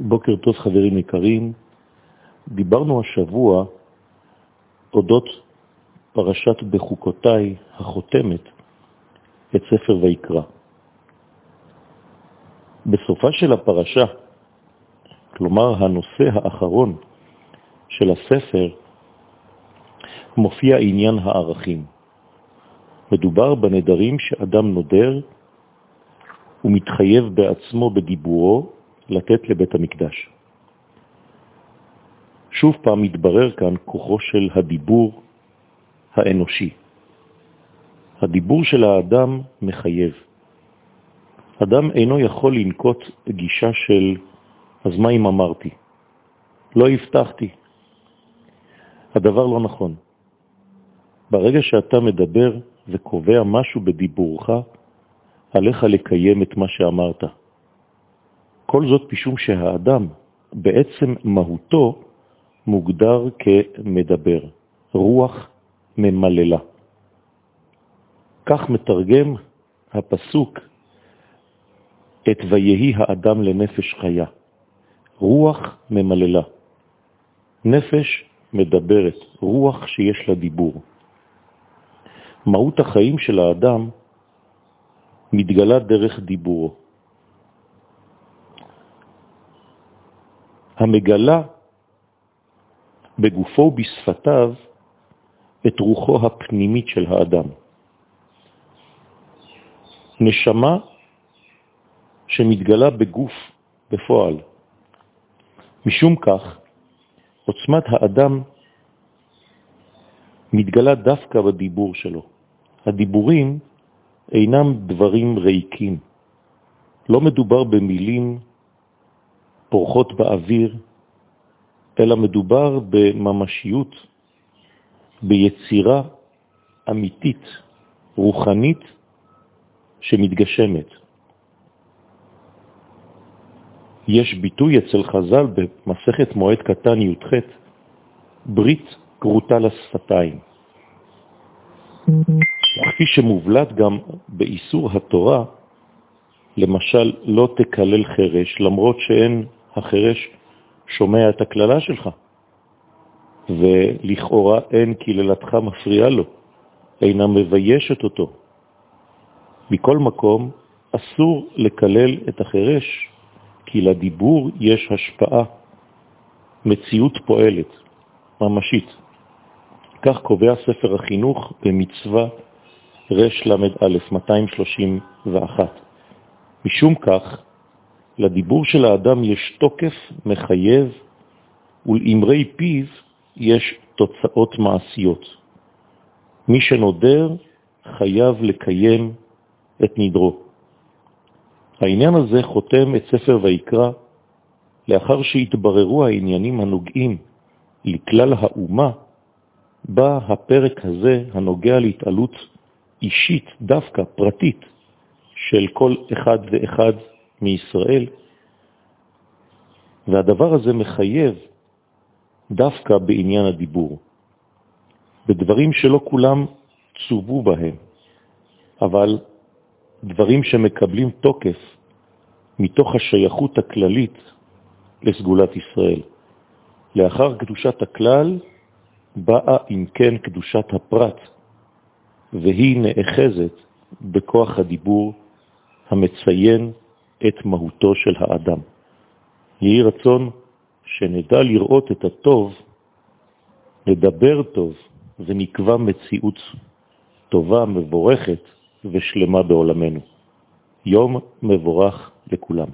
בוקר טוב חברים יקרים, דיברנו השבוע אודות פרשת בחוקותיי החותמת את ספר ויקרא. בסופה של הפרשה, כלומר הנושא האחרון של הספר, מופיע עניין הערכים. מדובר בנדרים שאדם נודר ומתחייב בעצמו בדיבורו לתת לבית המקדש. שוב פעם מתברר כאן כוחו של הדיבור האנושי. הדיבור של האדם מחייב. אדם אינו יכול לנקוט גישה של אז מה אם אמרתי? לא הבטחתי. הדבר לא נכון. ברגע שאתה מדבר וקובע משהו בדיבורך, עליך לקיים את מה שאמרת. כל זאת משום שהאדם בעצם מהותו מוגדר כמדבר, רוח ממללה. כך מתרגם הפסוק את ויהי האדם לנפש חיה, רוח ממללה. נפש מדברת, רוח שיש לה דיבור. מהות החיים של האדם מתגלה דרך דיבורו. המגלה בגופו ובשפתיו את רוחו הפנימית של האדם. נשמה שמתגלה בגוף בפועל. משום כך, עוצמת האדם מתגלה דווקא בדיבור שלו. הדיבורים אינם דברים ריקים. לא מדובר במילים פורחות באוויר, אלא מדובר בממשיות, ביצירה אמיתית, רוחנית, שמתגשמת. יש ביטוי אצל חז"ל במסכת מועד קטן י"ח, ברית קרוטה לשפתיים. וכפי שמובלט גם באיסור התורה, למשל, לא תקלל חרש, למרות שאין החרש שומע את הכללה שלך, ולכאורה אין קללתך מפריעה לו, אינה מביישת אותו. מכל מקום, אסור לקלל את החרש, כי לדיבור יש השפעה, מציאות פועלת, ממשית. כך קובע ספר החינוך במצווה רש ל"א 231. משום כך, לדיבור של האדם יש תוקף מחייב, ולאמרי פיו יש תוצאות מעשיות. מי שנודר חייב לקיים את נדרו. העניין הזה חותם את ספר ויקרא לאחר שהתבררו העניינים הנוגעים לכלל האומה, בא הפרק הזה הנוגע להתעלות אישית, דווקא פרטית, של כל אחד ואחד מישראל, והדבר הזה מחייב דווקא בעניין הדיבור, בדברים שלא כולם צובו בהם, אבל דברים שמקבלים תוקף מתוך השייכות הכללית לסגולת ישראל. לאחר קדושת הכלל באה אם כן קדושת הפרט, והיא נאחזת בכוח הדיבור המציין את מהותו של האדם. יהי רצון שנדע לראות את הטוב, לדבר טוב, ונקבע מציאות טובה, מבורכת ושלמה בעולמנו. יום מבורך לכולם.